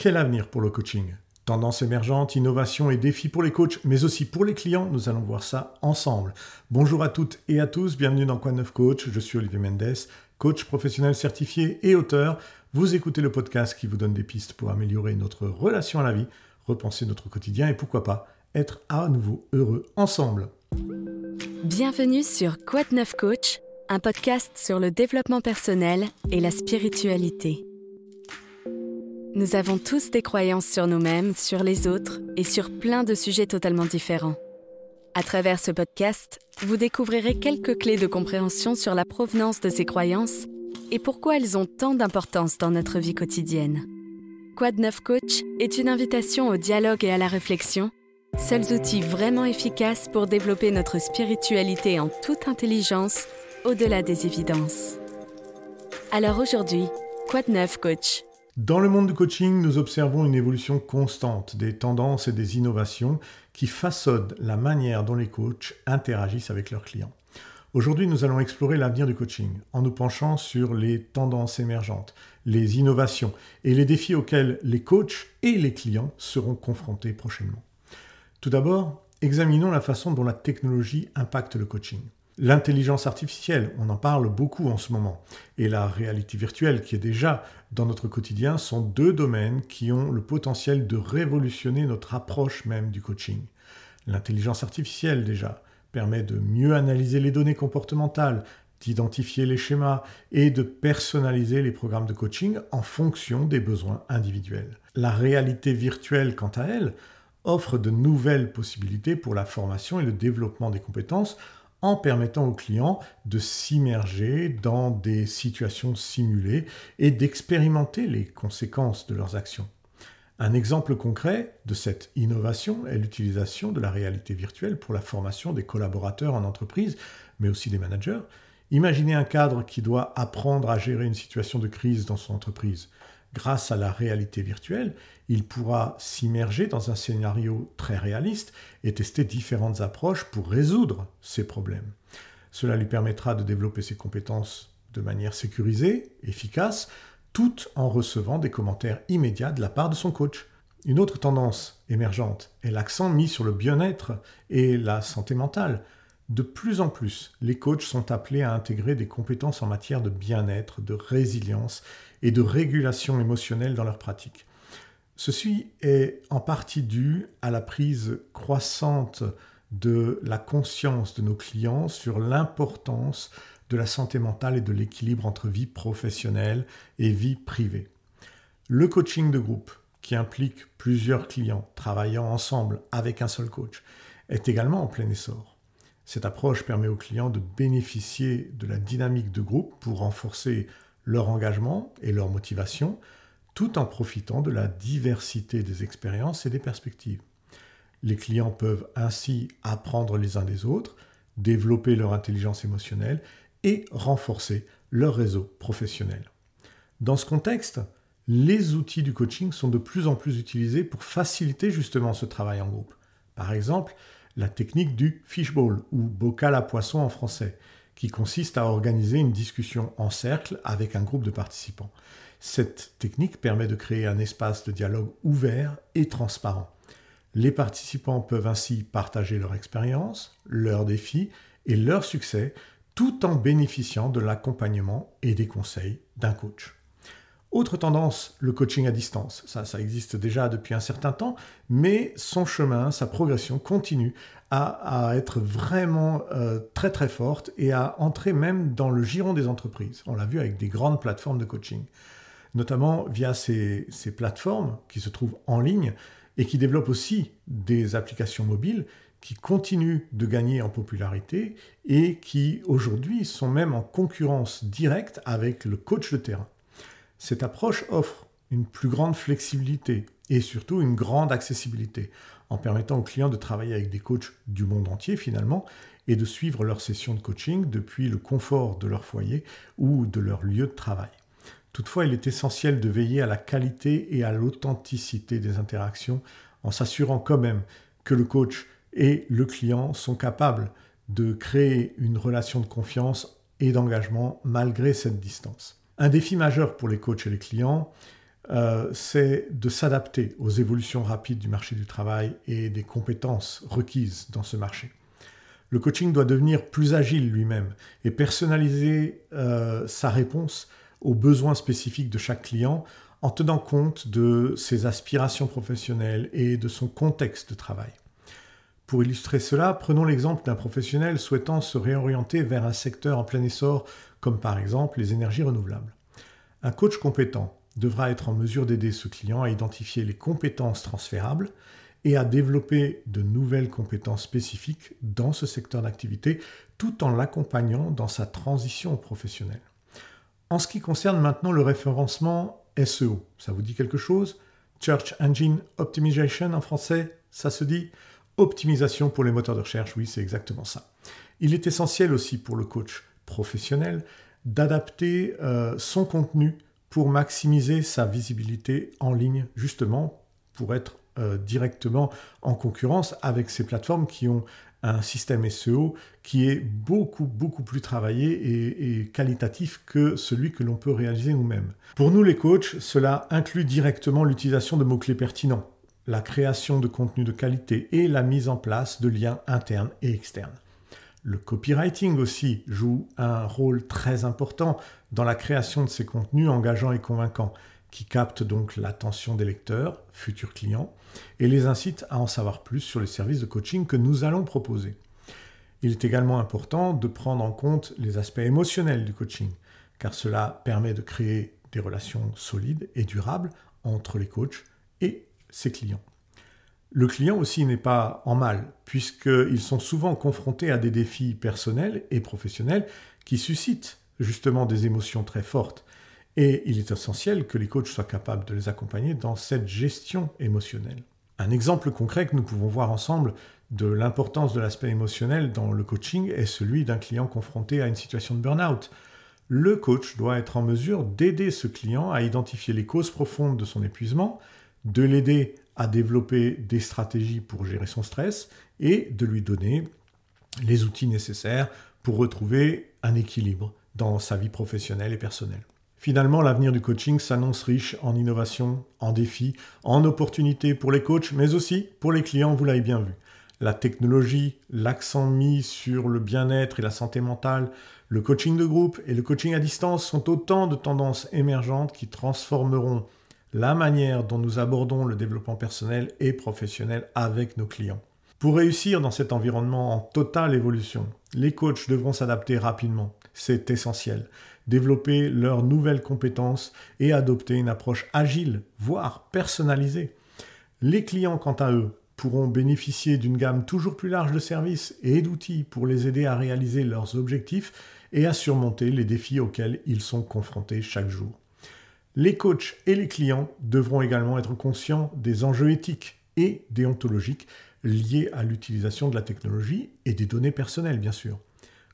Quel avenir pour le coaching? Tendance émergente, innovation et défis pour les coachs, mais aussi pour les clients, nous allons voir ça ensemble. Bonjour à toutes et à tous, bienvenue dans Quoi Neuf Coach, je suis Olivier Mendes, coach professionnel certifié et auteur. Vous écoutez le podcast qui vous donne des pistes pour améliorer notre relation à la vie, repenser notre quotidien et pourquoi pas être à nouveau heureux ensemble. Bienvenue sur Quoi Neuf Coach, un podcast sur le développement personnel et la spiritualité. Nous avons tous des croyances sur nous-mêmes, sur les autres et sur plein de sujets totalement différents. À travers ce podcast, vous découvrirez quelques clés de compréhension sur la provenance de ces croyances et pourquoi elles ont tant d'importance dans notre vie quotidienne. Quad 9 Coach est une invitation au dialogue et à la réflexion, seuls outils vraiment efficaces pour développer notre spiritualité en toute intelligence au-delà des évidences. Alors aujourd'hui, Quad 9 Coach dans le monde du coaching, nous observons une évolution constante des tendances et des innovations qui façonnent la manière dont les coachs interagissent avec leurs clients. Aujourd'hui, nous allons explorer l'avenir du coaching en nous penchant sur les tendances émergentes, les innovations et les défis auxquels les coachs et les clients seront confrontés prochainement. Tout d'abord, examinons la façon dont la technologie impacte le coaching. L'intelligence artificielle, on en parle beaucoup en ce moment, et la réalité virtuelle qui est déjà dans notre quotidien sont deux domaines qui ont le potentiel de révolutionner notre approche même du coaching. L'intelligence artificielle déjà permet de mieux analyser les données comportementales, d'identifier les schémas et de personnaliser les programmes de coaching en fonction des besoins individuels. La réalité virtuelle, quant à elle, offre de nouvelles possibilités pour la formation et le développement des compétences en permettant aux clients de s'immerger dans des situations simulées et d'expérimenter les conséquences de leurs actions. Un exemple concret de cette innovation est l'utilisation de la réalité virtuelle pour la formation des collaborateurs en entreprise, mais aussi des managers. Imaginez un cadre qui doit apprendre à gérer une situation de crise dans son entreprise. Grâce à la réalité virtuelle, il pourra s'immerger dans un scénario très réaliste et tester différentes approches pour résoudre ces problèmes. Cela lui permettra de développer ses compétences de manière sécurisée, efficace, tout en recevant des commentaires immédiats de la part de son coach. Une autre tendance émergente est l'accent mis sur le bien-être et la santé mentale. De plus en plus, les coachs sont appelés à intégrer des compétences en matière de bien-être, de résilience et de régulation émotionnelle dans leur pratique. Ceci est en partie dû à la prise croissante de la conscience de nos clients sur l'importance de la santé mentale et de l'équilibre entre vie professionnelle et vie privée. Le coaching de groupe, qui implique plusieurs clients travaillant ensemble avec un seul coach, est également en plein essor. Cette approche permet aux clients de bénéficier de la dynamique de groupe pour renforcer leur engagement et leur motivation, tout en profitant de la diversité des expériences et des perspectives. Les clients peuvent ainsi apprendre les uns des autres, développer leur intelligence émotionnelle et renforcer leur réseau professionnel. Dans ce contexte, les outils du coaching sont de plus en plus utilisés pour faciliter justement ce travail en groupe. Par exemple, la technique du fishbowl ou bocal à poisson en français, qui consiste à organiser une discussion en cercle avec un groupe de participants. Cette technique permet de créer un espace de dialogue ouvert et transparent. Les participants peuvent ainsi partager leur expérience, leurs défis et leurs succès tout en bénéficiant de l'accompagnement et des conseils d'un coach. Autre tendance, le coaching à distance. Ça, ça existe déjà depuis un certain temps, mais son chemin, sa progression continue à, être vraiment euh, très très forte et à entrer même dans le giron des entreprises. On l'a vu avec des grandes plateformes de coaching notamment via ces, plateformes qui se trouvent en ligne et qui développent aussi des applications mobiles qui continuent de gagner en popularité et qui aujourd'hui sont même en concurrence directe avec le coach de terrain. Cette approche offre une plus grande flexibilité et surtout une grande accessibilité en permettant aux clients de travailler avec des coachs du monde entier finalement et de suivre leurs sessions de coaching depuis le confort de leur foyer ou de leur lieu de travail. Toutefois, il est essentiel de veiller à la qualité et à l'authenticité des interactions en s'assurant quand même que le coach et le client sont capables de créer une relation de confiance et d'engagement malgré cette distance. Un défi majeur pour les coachs et les clients euh, c'est de s'adapter aux évolutions rapides du marché du travail et des compétences requises dans ce marché. Le coaching doit devenir plus agile lui-même et personnaliser euh, sa réponse aux besoins spécifiques de chaque client en tenant compte de ses aspirations professionnelles et de son contexte de travail. Pour illustrer cela, prenons l'exemple d'un professionnel souhaitant se réorienter vers un secteur en plein essor, comme par exemple les énergies renouvelables. Un coach compétent devra être en mesure d'aider ce client à identifier les compétences transférables et à développer de nouvelles compétences spécifiques dans ce secteur d'activité, tout en l'accompagnant dans sa transition professionnelle. En ce qui concerne maintenant le référencement SEO, ça vous dit quelque chose? Search Engine Optimization en français, ça se dit? Optimisation pour les moteurs de recherche, oui, c'est exactement ça. Il est essentiel aussi pour le coach professionnel d'adapter euh, son contenu pour maximiser sa visibilité en ligne, justement pour être euh, directement en concurrence avec ces plateformes qui ont un système SEO qui est beaucoup, beaucoup plus travaillé et, qualitatif que celui que l'on peut réaliser nous-mêmes. Pour nous les coachs, cela inclut directement l'utilisation de mots-clés pertinents, la création de contenus de qualité et la mise en place de liens internes et externes. Le copywriting aussi joue un rôle très important dans la création de ces contenus engageants et convaincants, qui captent donc l'attention des lecteurs, futurs clients, et les incitent à en savoir plus sur les services de coaching que nous allons proposer. Il est également important de prendre en compte les aspects émotionnels du coaching, car cela permet de créer des relations solides et durables entre les coachs et ses clients. Le client aussi n'est pas en mal, puisqu'ils sont souvent confrontés à des défis personnels et professionnels qui suscitent justement des émotions très fortes. Et il est essentiel que les coachs soient capables de les accompagner dans cette gestion émotionnelle. Un exemple concret que nous pouvons voir ensemble de l'importance de l'aspect émotionnel dans le coaching est celui d'un client confronté à une situation de burn-out. Le coach doit être en mesure d'aider ce client à identifier les causes profondes de son épuisement, de l'aider à développer des stratégies pour gérer son stress et de lui donner les outils nécessaires pour retrouver un équilibre dans sa vie professionnelle et personnelle. Finalement, l'avenir du coaching s'annonce riche en innovation, en défis, en opportunités pour les coachs, mais aussi pour les clients, vous l'avez bien vu. La technologie, l'accent mis sur le bien-être et la santé mentale, le coaching de groupe et le coaching à distance sont autant de tendances émergentes qui transformeront la manière dont nous abordons le développement personnel et professionnel avec nos clients. Pour réussir dans cet environnement en totale évolution, les coachs devront s'adapter rapidement. C'est essentiel. Développer leurs nouvelles compétences et adopter une approche agile, voire personnalisée. Les clients, quant à eux, pourront bénéficier d'une gamme toujours plus large de services et d'outils pour les aider à réaliser leurs objectifs et à surmonter les défis auxquels ils sont confrontés chaque jour. Les coachs et les clients devront également être conscients des enjeux éthiques et déontologiques liés à l'utilisation de la technologie et des données personnelles, bien sûr.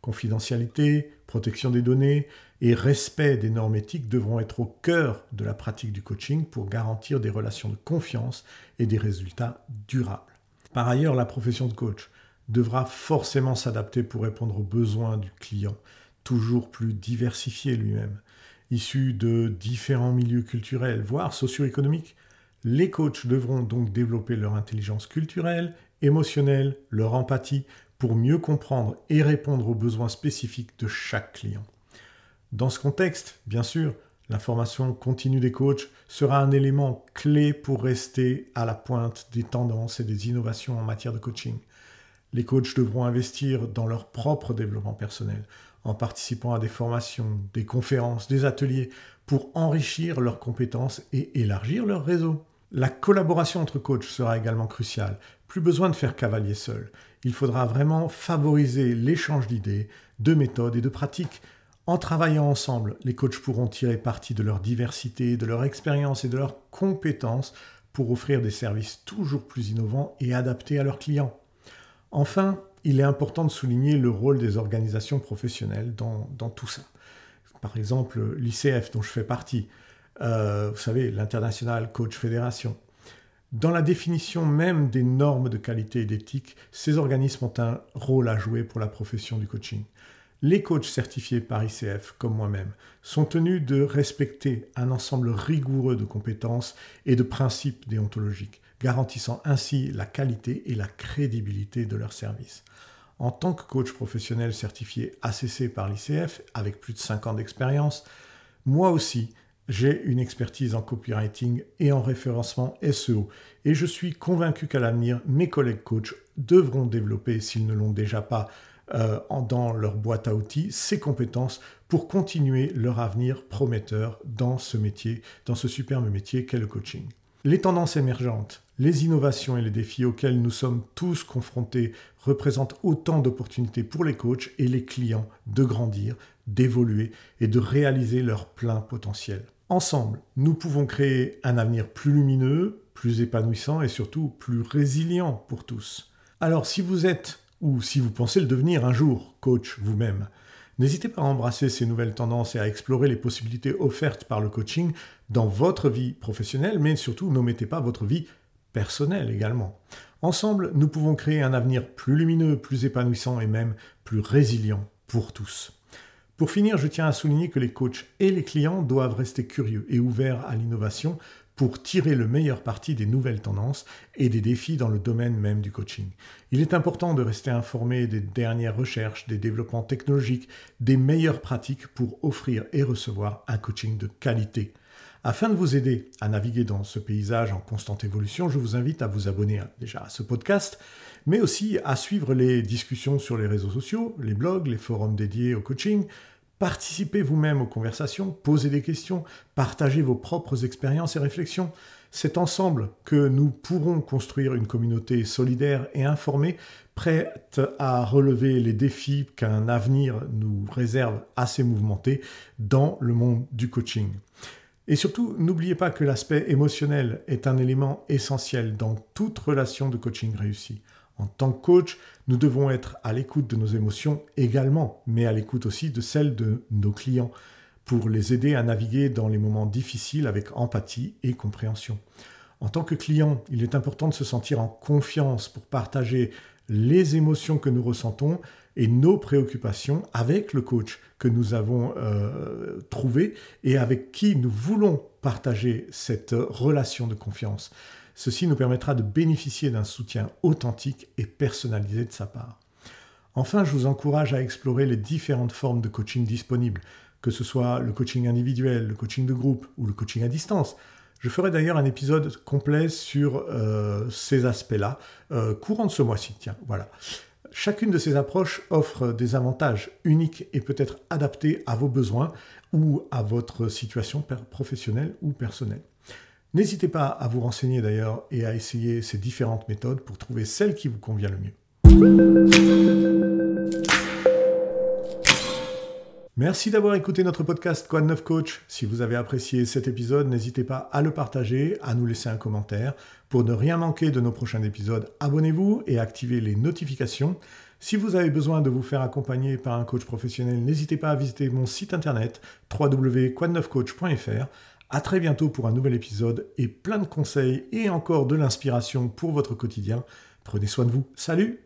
Confidentialité, protection des données et respect des normes éthiques devront être au cœur de la pratique du coaching pour garantir des relations de confiance et des résultats durables. Par ailleurs, la profession de coach devra forcément s'adapter pour répondre aux besoins du client, toujours plus diversifié lui-même issus de différents milieux culturels, voire socio-économiques. Les coachs devront donc développer leur intelligence culturelle, émotionnelle, leur empathie pour mieux comprendre et répondre aux besoins spécifiques de chaque client. Dans ce contexte, bien sûr, la formation continue des coachs sera un élément clé pour rester à la pointe des tendances et des innovations en matière de coaching. Les coachs devront investir dans leur propre développement personnel en participant à des formations, des conférences, des ateliers, pour enrichir leurs compétences et élargir leur réseau. La collaboration entre coachs sera également cruciale. Plus besoin de faire cavalier seul. Il faudra vraiment favoriser l'échange d'idées, de méthodes et de pratiques. En travaillant ensemble, les coachs pourront tirer parti de leur diversité, de leur expérience et de leurs compétences pour offrir des services toujours plus innovants et adaptés à leurs clients. Enfin, il est important de souligner le rôle des organisations professionnelles dans, tout ça. Par exemple, l'ICF dont je fais partie, euh, vous savez, l'International Coach Fédération. Dans la définition même des normes de qualité et d'éthique, ces organismes ont un rôle à jouer pour la profession du coaching. Les coachs certifiés par ICF, comme moi-même, sont tenus de respecter un ensemble rigoureux de compétences et de principes déontologiques, garantissant ainsi la qualité et la crédibilité de leur service. En tant que coach professionnel certifié ACC par l'ICF, avec plus de 5 ans d'expérience, moi aussi, j'ai une expertise en copywriting et en référencement SEO et je suis convaincu qu'à l'avenir, mes collègues coachs devront développer, s'ils ne l'ont déjà pas, euh, dans leur boîte à outils ces compétences pour continuer leur avenir prometteur dans ce métier, dans ce superbe métier qu'est le coaching. Les tendances émergentes, les innovations et les défis auxquels nous sommes tous confrontés représentent autant d'opportunités pour les coachs et les clients de grandir, d'évoluer et de réaliser leur plein potentiel. Ensemble, nous pouvons créer un avenir plus lumineux, plus épanouissant et surtout plus résilient pour tous. Alors si vous êtes ou si vous pensez le devenir un jour, coach vous-même, n'hésitez pas à embrasser ces nouvelles tendances et à explorer les possibilités offertes par le coaching dans votre vie professionnelle, mais surtout n'omettez pas votre vie personnelle également. Ensemble, nous pouvons créer un avenir plus lumineux, plus épanouissant et même plus résilient pour tous. Pour finir, je tiens à souligner que les coachs et les clients doivent rester curieux et ouverts à l'innovation pour tirer le meilleur parti des nouvelles tendances et des défis dans le domaine même du coaching. Il est important de rester informé des dernières recherches, des développements technologiques, des meilleures pratiques pour offrir et recevoir un coaching de qualité. Afin de vous aider à naviguer dans ce paysage en constante évolution, je vous invite à vous abonner déjà à ce podcast, mais aussi à suivre les discussions sur les réseaux sociaux, les blogs, les forums dédiés au coaching, Participez vous-même aux conversations, posez des questions, partagez vos propres expériences et réflexions. C'est ensemble que nous pourrons construire une communauté solidaire et informée, prête à relever les défis qu'un avenir nous réserve assez mouvementé dans le monde du coaching. Et surtout, n'oubliez pas que l'aspect émotionnel est un élément essentiel dans toute relation de coaching réussie. En tant que coach, nous devons être à l'écoute de nos émotions également, mais à l'écoute aussi de celles de nos clients, pour les aider à naviguer dans les moments difficiles avec empathie et compréhension. En tant que client, il est important de se sentir en confiance pour partager les émotions que nous ressentons et nos préoccupations avec le coach que nous avons euh, trouvé et avec qui nous voulons partager cette relation de confiance. Ceci nous permettra de bénéficier d'un soutien authentique et personnalisé de sa part. Enfin, je vous encourage à explorer les différentes formes de coaching disponibles, que ce soit le coaching individuel, le coaching de groupe ou le coaching à distance. Je ferai d'ailleurs un épisode complet sur euh, ces aspects-là, euh, courant de ce mois-ci. Tiens, voilà. Chacune de ces approches offre des avantages uniques et peut être adaptée à vos besoins ou à votre situation professionnelle ou personnelle. N'hésitez pas à vous renseigner d'ailleurs et à essayer ces différentes méthodes pour trouver celle qui vous convient le mieux. Merci d'avoir écouté notre podcast 9 Coach? Si vous avez apprécié cet épisode, n'hésitez pas à le partager, à nous laisser un commentaire. Pour ne rien manquer de nos prochains épisodes, abonnez-vous et activez les notifications. Si vous avez besoin de vous faire accompagner par un coach professionnel, n'hésitez pas à visiter mon site internet www.quad9coach.fr à très bientôt pour un nouvel épisode et plein de conseils et encore de l'inspiration pour votre quotidien. Prenez soin de vous. Salut